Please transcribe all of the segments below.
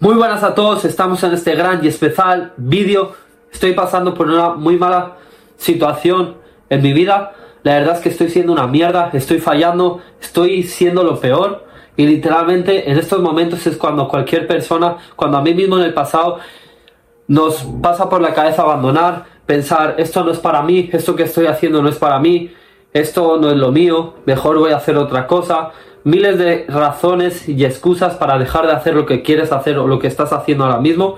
Muy buenas a todos, estamos en este gran y especial vídeo. Estoy pasando por una muy mala situación en mi vida. La verdad es que estoy siendo una mierda, estoy fallando, estoy siendo lo peor. Y literalmente en estos momentos es cuando cualquier persona, cuando a mí mismo en el pasado nos pasa por la cabeza abandonar, pensar, esto no es para mí, esto que estoy haciendo no es para mí, esto no es lo mío, mejor voy a hacer otra cosa miles de razones y excusas para dejar de hacer lo que quieres hacer o lo que estás haciendo ahora mismo.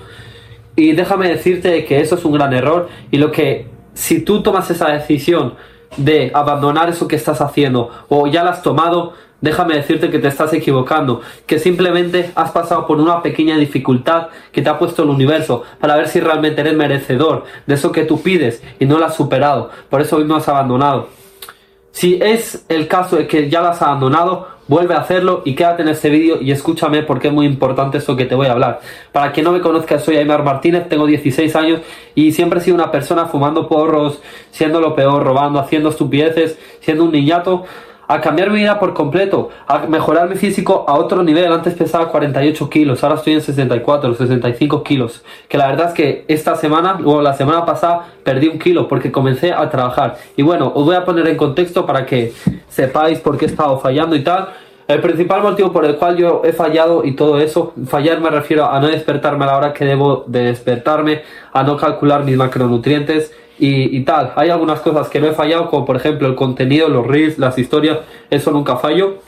Y déjame decirte que eso es un gran error y lo que si tú tomas esa decisión de abandonar eso que estás haciendo o ya la has tomado, déjame decirte que te estás equivocando, que simplemente has pasado por una pequeña dificultad que te ha puesto el universo para ver si realmente eres merecedor de eso que tú pides y no lo has superado, por eso hoy no has abandonado. Si es el caso de que ya lo has abandonado, vuelve a hacerlo y quédate en este vídeo y escúchame porque es muy importante eso que te voy a hablar. Para quien no me conozca, soy Aymar Martínez, tengo 16 años y siempre he sido una persona fumando porros, siendo lo peor, robando, haciendo estupideces, siendo un niñato a cambiar mi vida por completo, a mejorar mi físico a otro nivel. Antes pesaba 48 kilos, ahora estoy en 64, 65 kilos. Que la verdad es que esta semana, o la semana pasada, perdí un kilo porque comencé a trabajar. Y bueno, os voy a poner en contexto para que sepáis por qué he estado fallando y tal. El principal motivo por el cual yo he fallado y todo eso, fallar me refiero a no despertarme a la hora que debo de despertarme, a no calcular mis macronutrientes y, tal. Hay algunas cosas que no he fallado, como por ejemplo el contenido, los reels, las historias, eso nunca fallo.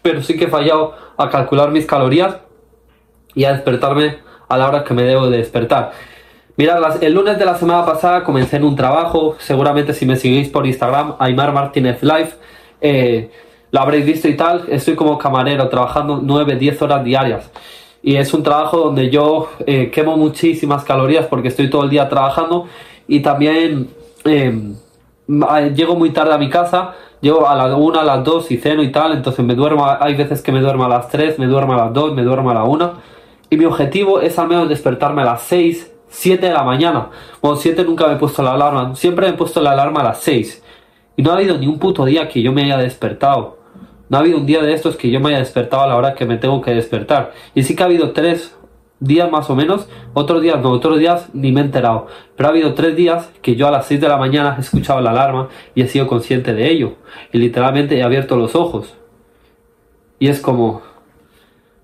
Pero sí que he fallado a calcular mis calorías y a despertarme a la hora que me debo de despertar. Mirad, el lunes de la semana pasada comencé en un trabajo, seguramente si me seguís por Instagram, Aymar Martínez Live, eh, lo habréis visto y tal, estoy como camarero trabajando 9-10 horas diarias. Y es un trabajo donde yo eh, quemo muchísimas calorías porque estoy todo el día trabajando y también em, llego muy tarde a mi casa, llego a las 1, a las 2 y ceno y tal, entonces me duermo, hay veces que me duermo a las 3, me duermo a las 2, me duermo a la 1 y mi objetivo es al menos despertarme a las 6, 7 de la mañana. Bueno, 7 nunca me he puesto la alarma, siempre me he puesto la alarma a las 6 y no ha habido ni un puto día que yo me haya despertado. No ha habido un día de estos que yo me haya despertado a la hora que me tengo que despertar. Y sí que ha habido tres días más o menos, otros días no, otros días ni me he enterado. Pero ha habido tres días que yo a las 6 de la mañana he escuchado la alarma y he sido consciente de ello. Y literalmente he abierto los ojos. Y es como,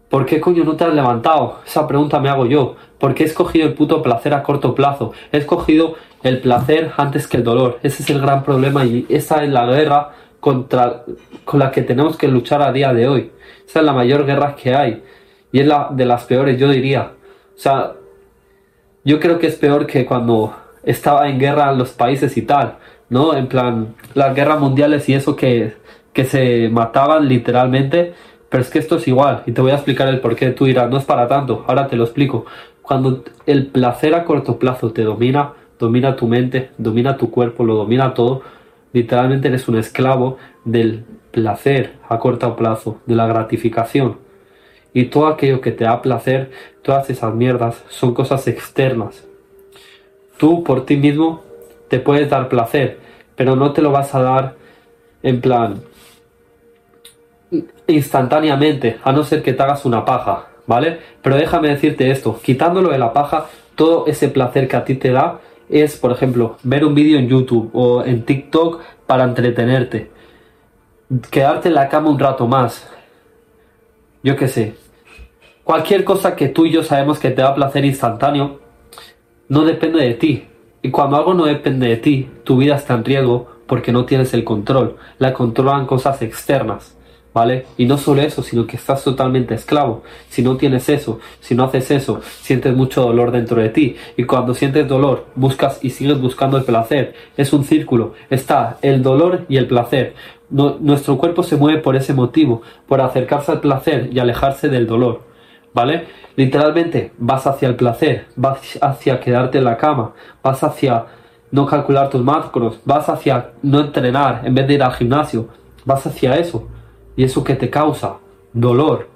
¿por qué coño no te has levantado? Esa pregunta me hago yo. ¿Por qué he escogido el puto placer a corto plazo? He escogido el placer antes que el dolor. Ese es el gran problema y esa es la guerra contra, con la que tenemos que luchar a día de hoy. Esa es la mayor guerra que hay y es la de las peores, yo diría. O sea, yo creo que es peor que cuando estaba en guerra los países y tal, ¿no? En plan, las guerras mundiales y eso que, que se mataban literalmente. Pero es que esto es igual y te voy a explicar el por qué. Tú dirás, no es para tanto, ahora te lo explico. Cuando el placer a corto plazo te domina, domina tu mente, domina tu cuerpo, lo domina todo, literalmente eres un esclavo del placer a corto plazo, de la gratificación. Y todo aquello que te da placer, todas esas mierdas, son cosas externas. Tú por ti mismo te puedes dar placer, pero no te lo vas a dar en plan instantáneamente, a no ser que te hagas una paja, ¿vale? Pero déjame decirte esto, quitándolo de la paja, todo ese placer que a ti te da es, por ejemplo, ver un vídeo en YouTube o en TikTok para entretenerte, quedarte en la cama un rato más, yo qué sé, cualquier cosa que tú y yo sabemos que te da placer instantáneo, no depende de ti. Y cuando algo no depende de ti, tu vida está en riesgo porque no tienes el control. La controlan cosas externas, ¿vale? Y no solo eso, sino que estás totalmente esclavo. Si no tienes eso, si no haces eso, sientes mucho dolor dentro de ti. Y cuando sientes dolor, buscas y sigues buscando el placer. Es un círculo. Está el dolor y el placer. nuestro cuerpo se mueve por ese motivo, por acercarse al placer y alejarse del dolor. ¿vale? Literalmente vas hacia el placer, vas hacia quedarte en la cama, vas hacia no calcular tus macros, vas hacia no entrenar en vez de ir al gimnasio, vas hacia eso. Y eso que te causa dolor,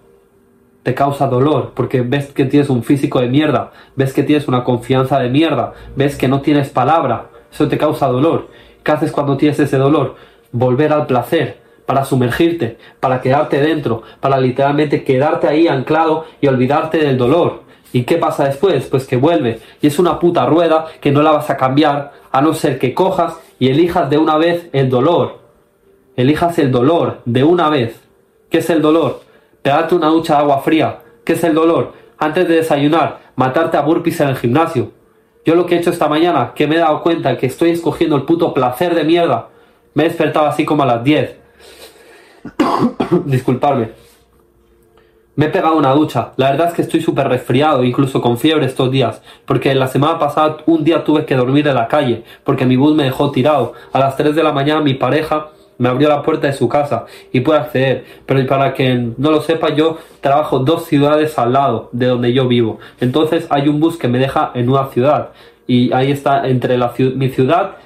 te causa dolor porque ves que tienes un físico de mierda, ves que tienes una confianza de mierda, ves que no tienes palabra, eso te causa dolor. ¿Qué haces cuando tienes ese dolor? Volver al placer, para sumergirte, para quedarte dentro, para literalmente quedarte ahí anclado y olvidarte del dolor. ¿Y qué pasa después? Pues que vuelve. Y es una puta rueda que no la vas a cambiar a no ser que cojas y elijas de una vez el dolor. Elijas el dolor de una vez. ¿Qué es el dolor? Pegarte una ducha de agua fría. ¿Qué es el dolor? Antes de desayunar, matarte a burpees en el gimnasio. Yo lo que he hecho esta mañana, que me he dado cuenta que estoy escogiendo el puto placer de mierda. Me he despertado así como a las 10. Disculparme. Me he pegado una ducha. La verdad es que estoy súper resfriado, incluso con fiebre estos días. Porque la semana pasada un día tuve que dormir en la calle, porque mi bus me dejó tirado. A las 3 de la mañana mi pareja me abrió la puerta de su casa y pude acceder. Pero para que no lo sepa, yo trabajo dos ciudades al lado de donde yo vivo. Entonces hay un bus que me deja en una ciudad. Y ahí está entre la, mi ciudad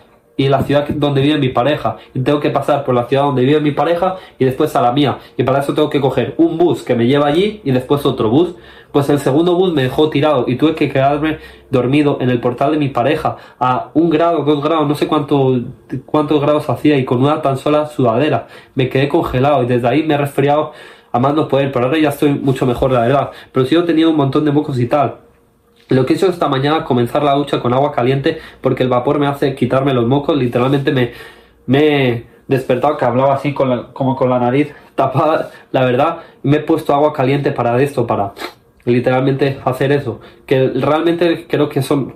y la ciudad donde vive mi pareja. Y tengo que pasar por la ciudad donde vive mi pareja y después a la mía. Y para eso tengo que coger un bus que me lleva allí y después otro bus. Pues el segundo bus me dejó tirado y tuve que quedarme dormido en el portal de mi pareja a un grado, dos grados, no sé cuánto, cuántos grados hacía y con una tan sola sudadera. Me quedé congelado y desde ahí me he resfriado a más no poder. Pero ahora ya estoy mucho mejor, la verdad. Pero sigo teniendo un montón de mocos y tal. Lo que he hecho esta mañana comenzar la ducha con agua caliente porque el vapor me hace quitarme los mocos. Literalmente me, me he despertado que hablaba así con como con la nariz tapada, la verdad. Me he puesto agua caliente para esto, para literalmente hacer eso. Que realmente creo que son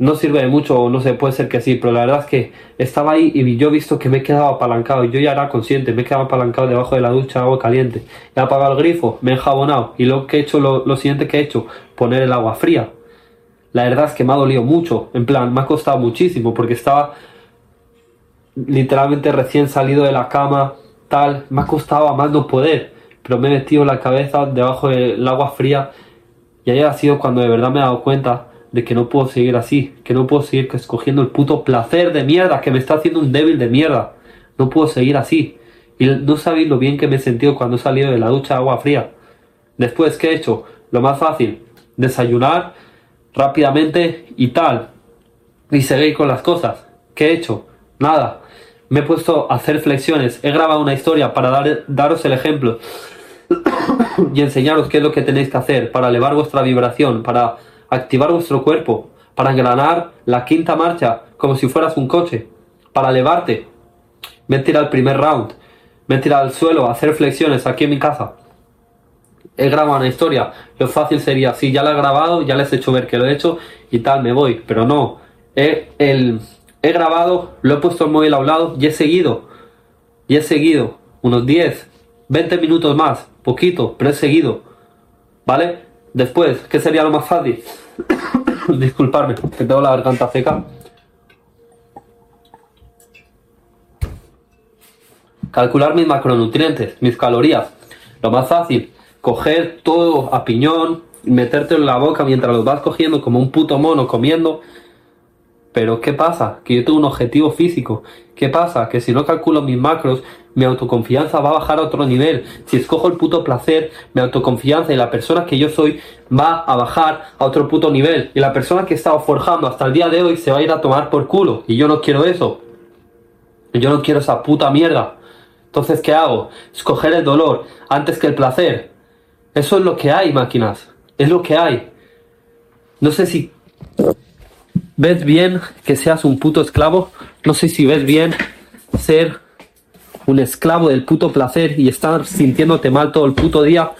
no sirve de mucho, no sé, puede ser que sí, pero la verdad es que estaba ahí y yo he visto que me he quedado apalancado, y yo ya era consciente, me he quedado apalancado debajo de la ducha, agua caliente, he apagado el grifo, me he enjabonado, y lo que he hecho, lo, siguiente que he hecho, poner el agua fría. La verdad es que me ha dolido mucho, en plan, me ha costado muchísimo, porque estaba literalmente recién salido de la cama, tal, me ha costado a más no poder, pero me he metido la cabeza debajo del agua fría, y ahí ha sido cuando de verdad me he dado cuenta de que no puedo seguir así, que no puedo seguir escogiendo el puto placer de mierda que me está haciendo un débil de mierda. No puedo seguir así. Y no sabéis lo bien que me he sentido cuando he salido de la ducha de agua fría. Después, ¿qué he hecho? Lo más fácil, desayunar rápidamente y tal. Y seguir con las cosas. ¿Qué he hecho? Nada. Me he puesto a hacer flexiones. He grabado una historia para dar, daros el ejemplo y enseñaros qué es lo que tenéis que hacer para elevar vuestra vibración, para activar vuestro cuerpo, para engranar la quinta marcha como si fueras un coche, para elevarte. Me he el primer round, me he al suelo hacer flexiones aquí en mi casa. He grabado una historia, lo fácil sería, si ya la he grabado, ya les he hecho ver que lo he hecho y tal, me voy, pero no. He, el, he grabado, lo he puesto el móvil a un lado y he seguido. Y he seguido unos 10, 20 minutos más, poquito, pero he seguido. ¿Vale? Después, ¿qué sería lo más fácil? Disculparme, que tengo la garganta seca. Calcular mis macronutrientes, mis calorías. Lo más fácil, coger todo a piñón, meterte en la boca mientras los vas cogiendo como un puto mono comiendo pero ¿qué pasa? Que yo tengo un objetivo físico. ¿Qué pasa? Que si no calculo mis macros, mi autoconfianza va a bajar a otro nivel. Si escojo el puto placer, mi autoconfianza y la persona que yo soy va a bajar a otro puto nivel. Y la persona que he estado forjando hasta el día de hoy se va a ir a tomar por culo. Y yo no quiero eso. Yo no quiero esa puta mierda. Entonces, ¿qué hago? Escoger el dolor antes que el placer. Eso es lo que hay, máquinas. Es lo que hay. No sé si ves bien que seas un puto esclavo. No sé si ves bien ser un esclavo del puto placer y estar sintiéndote mal todo el puto día.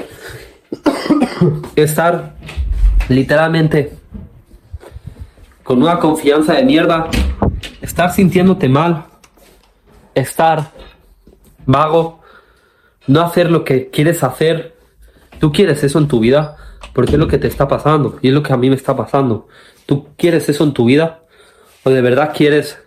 estar literalmente con una confianza de mierda. Estar sintiéndote mal. Estar vago. No hacer lo que quieres hacer. Tú quieres eso en tu vida porque es lo que te está pasando y es lo que a mí me está pasando. ¿Tú quieres eso en tu vida? ¿O de verdad quieres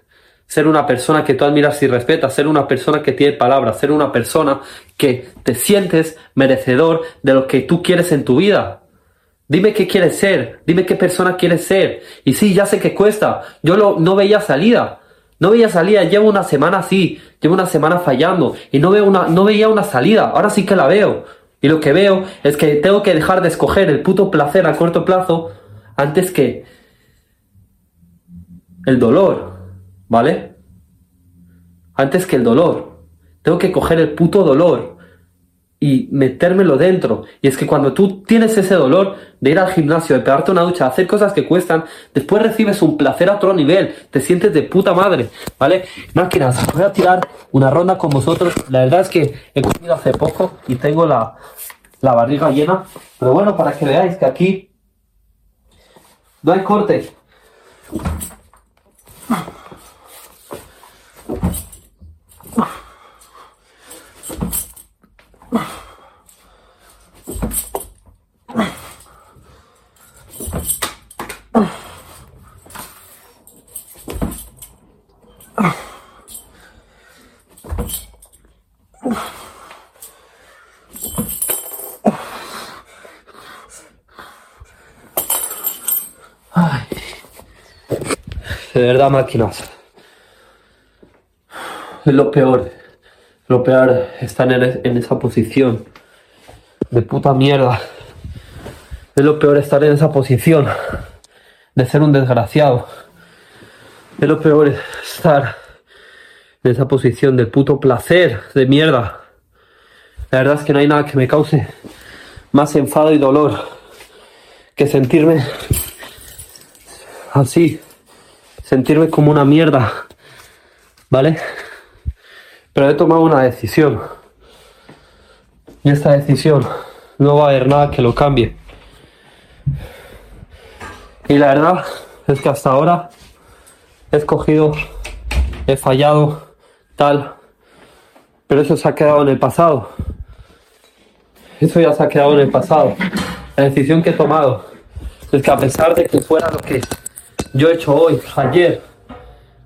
ser una persona que tú admiras y respetas, ser una persona que tiene palabras, ser una persona que te sientes merecedor de lo que tú quieres en tu vida? Dime qué quieres ser, dime qué persona quieres ser. Y sí, ya sé que cuesta. Yo lo, no veía salida. No veía salida, llevo una semana así, llevo una semana fallando y no, veo no veía una salida. Ahora sí que la veo. Y lo que veo es que tengo que dejar de escoger el puto placer a corto plazo antes que el dolor, ¿vale? Antes que el dolor. Tengo que coger el puto dolor y metérmelo dentro. Y es que cuando tú tienes ese dolor de ir al gimnasio, de pegarte una ducha, de hacer cosas que cuestan, después recibes un placer a otro nivel, te sientes de puta madre, ¿vale? Máquinas, voy a tirar una ronda con vosotros. La verdad es que he comido hace poco y tengo la, la barriga llena. Pero bueno, para que veáis que aquí no hay corte. De verdad, máquinas. Es lo peor. Lo peor estar en, esa posición. De puta mierda. Es lo peor estar en esa posición. De ser un desgraciado. Es lo peor estar en esa posición de puto placer, de mierda. La verdad es que no hay nada que me cause más enfado y dolor que sentirme así, sentirme como una mierda, ¿vale? Pero he tomado una decisión. Y esta decisión no va a haber nada que lo cambie. Y la verdad es que hasta ahora he escogido, he fallado, tal. Pero eso se ha quedado en el pasado. Eso ya se ha quedado en el pasado. La decisión que he tomado es que a pesar de que fuera lo que yo he hecho hoy, ayer,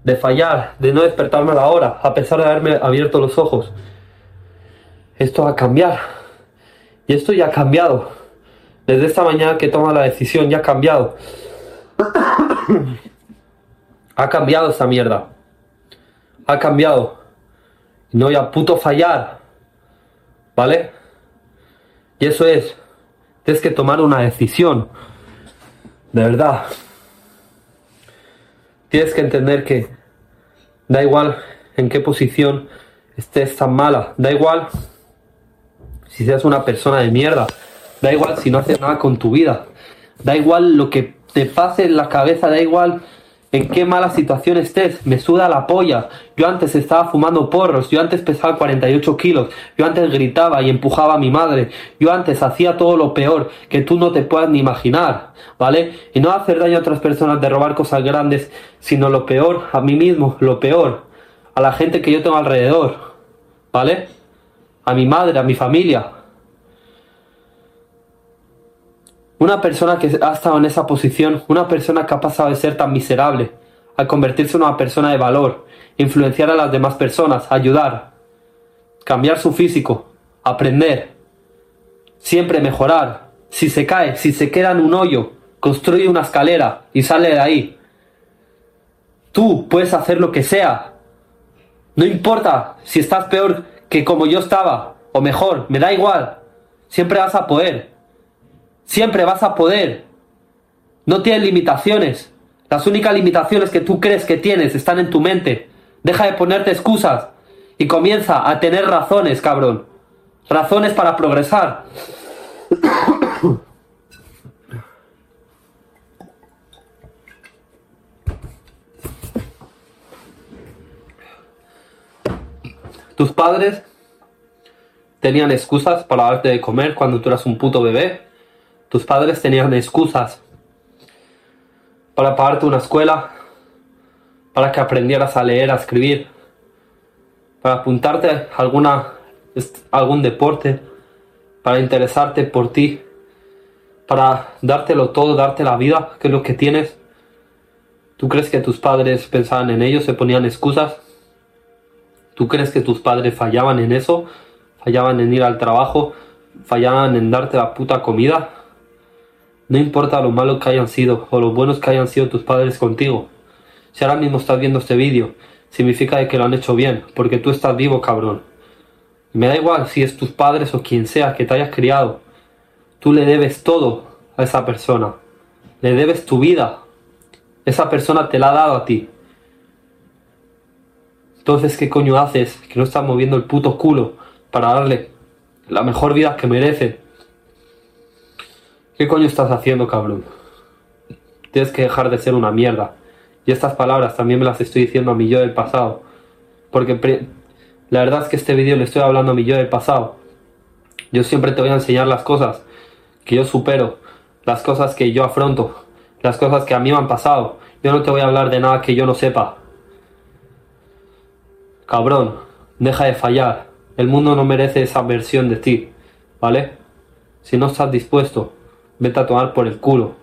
de fallar, de no despertarme a la hora, a pesar de haberme abierto los ojos, esto va a cambiar. Y esto ya ha cambiado. Desde esta mañana que toma la decisión, ya ha cambiado. ha cambiado esta mierda. Ha cambiado. No voy a puto fallar. ¿Vale? Y eso es. Tienes que tomar una decisión. De verdad. Tienes que entender que da igual en qué posición estés tan mala. Da igual si seas una persona de mierda. Da igual si no haces nada con tu vida. Da igual lo que te pase en la cabeza. Da igual en qué mala situación estés, me suda la polla. Yo antes estaba fumando porros, yo antes pesaba 48 kilos, yo antes gritaba y empujaba a mi madre, yo antes hacía todo lo peor que tú no te puedas ni imaginar, ¿vale? Y no hacer daño a otras personas de robar cosas grandes, sino lo peor, a mí mismo, lo peor, a la gente que yo tengo alrededor, ¿vale? A mi madre, a mi familia, Una persona que ha estado en esa posición, una persona que ha pasado de ser tan miserable, a convertirse en una persona de valor, influenciar a las demás personas, ayudar, cambiar su físico, aprender, siempre mejorar. Si se cae, si se queda en un hoyo, construye una escalera y sale de ahí. Tú puedes hacer lo que sea. No importa si estás peor que como yo estaba, o mejor, me da igual. Siempre vas a poder. Siempre vas a poder. No tienes limitaciones. Las únicas limitaciones que tú crees que tienes están en tu mente. Deja de ponerte excusas y comienza a tener razones, cabrón. Razones para progresar. Tus padres tenían excusas para darte de comer cuando tú eras un puto bebé. Tus padres tenían excusas para pagarte una escuela, para que aprendieras a leer, a escribir, para apuntarte a alguna, algún deporte, para interesarte por ti, para dártelo todo, darte la vida, que es lo que tienes. ¿Tú crees que tus padres pensaban en ello, se ponían excusas? ¿Tú crees que tus padres fallaban en eso? ¿Fallaban en ir al trabajo? ¿Fallaban en darte la puta comida? No importa lo malos que hayan sido o lo buenos que hayan sido tus padres contigo. Si ahora mismo estás viendo este vídeo, significa que lo han hecho bien, porque tú estás vivo, cabrón. me da igual si es tus padres o quien sea que te hayas criado. Tú le debes todo a esa persona. Le debes tu vida. Esa persona te la ha dado a ti. Entonces, ¿qué coño haces que no estás moviendo el puto culo para darle la mejor vida que merecen. ¿Qué coño estás haciendo, cabrón? Tienes que dejar de ser una mierda. Y estas palabras también me las estoy diciendo a mi yo del pasado. Porque la verdad es que este vídeo le estoy hablando a mi yo del pasado. Yo siempre te voy a enseñar las cosas que yo supero, las cosas que yo afronto, las cosas que a mí me han pasado. Yo no te voy a hablar de nada que yo no sepa. Cabrón, deja de fallar. El mundo no merece esa versión de ti, ¿vale? Si no estás dispuesto, vete a tomar por el culo,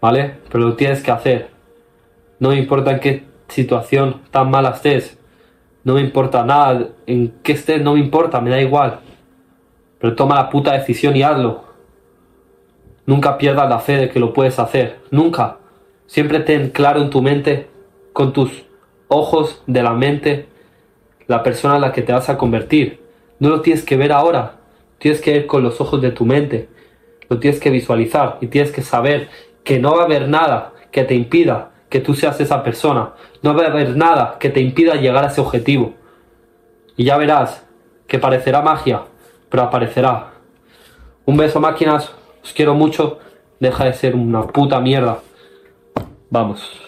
¿vale? Pero lo tienes que hacer. No me importa en qué situación tan mala estés. No me importa nada. En qué estés no me importa, me da igual. Pero toma la puta decisión y hazlo. Nunca pierdas la fe de que lo puedes hacer. Nunca. Siempre ten claro en tu mente, con tus ojos de la mente, la persona en la que te vas a convertir. No lo tienes que ver ahora. Tienes que ver con los ojos de tu mente. Lo tienes que visualizar y tienes que saber que no va a haber nada que te impida que tú seas esa persona. No va a haber nada que te impida llegar a ese objetivo. Y ya verás que parecerá magia, pero aparecerá. Un beso máquinas, os quiero mucho, deja de ser una puta mierda. Vamos.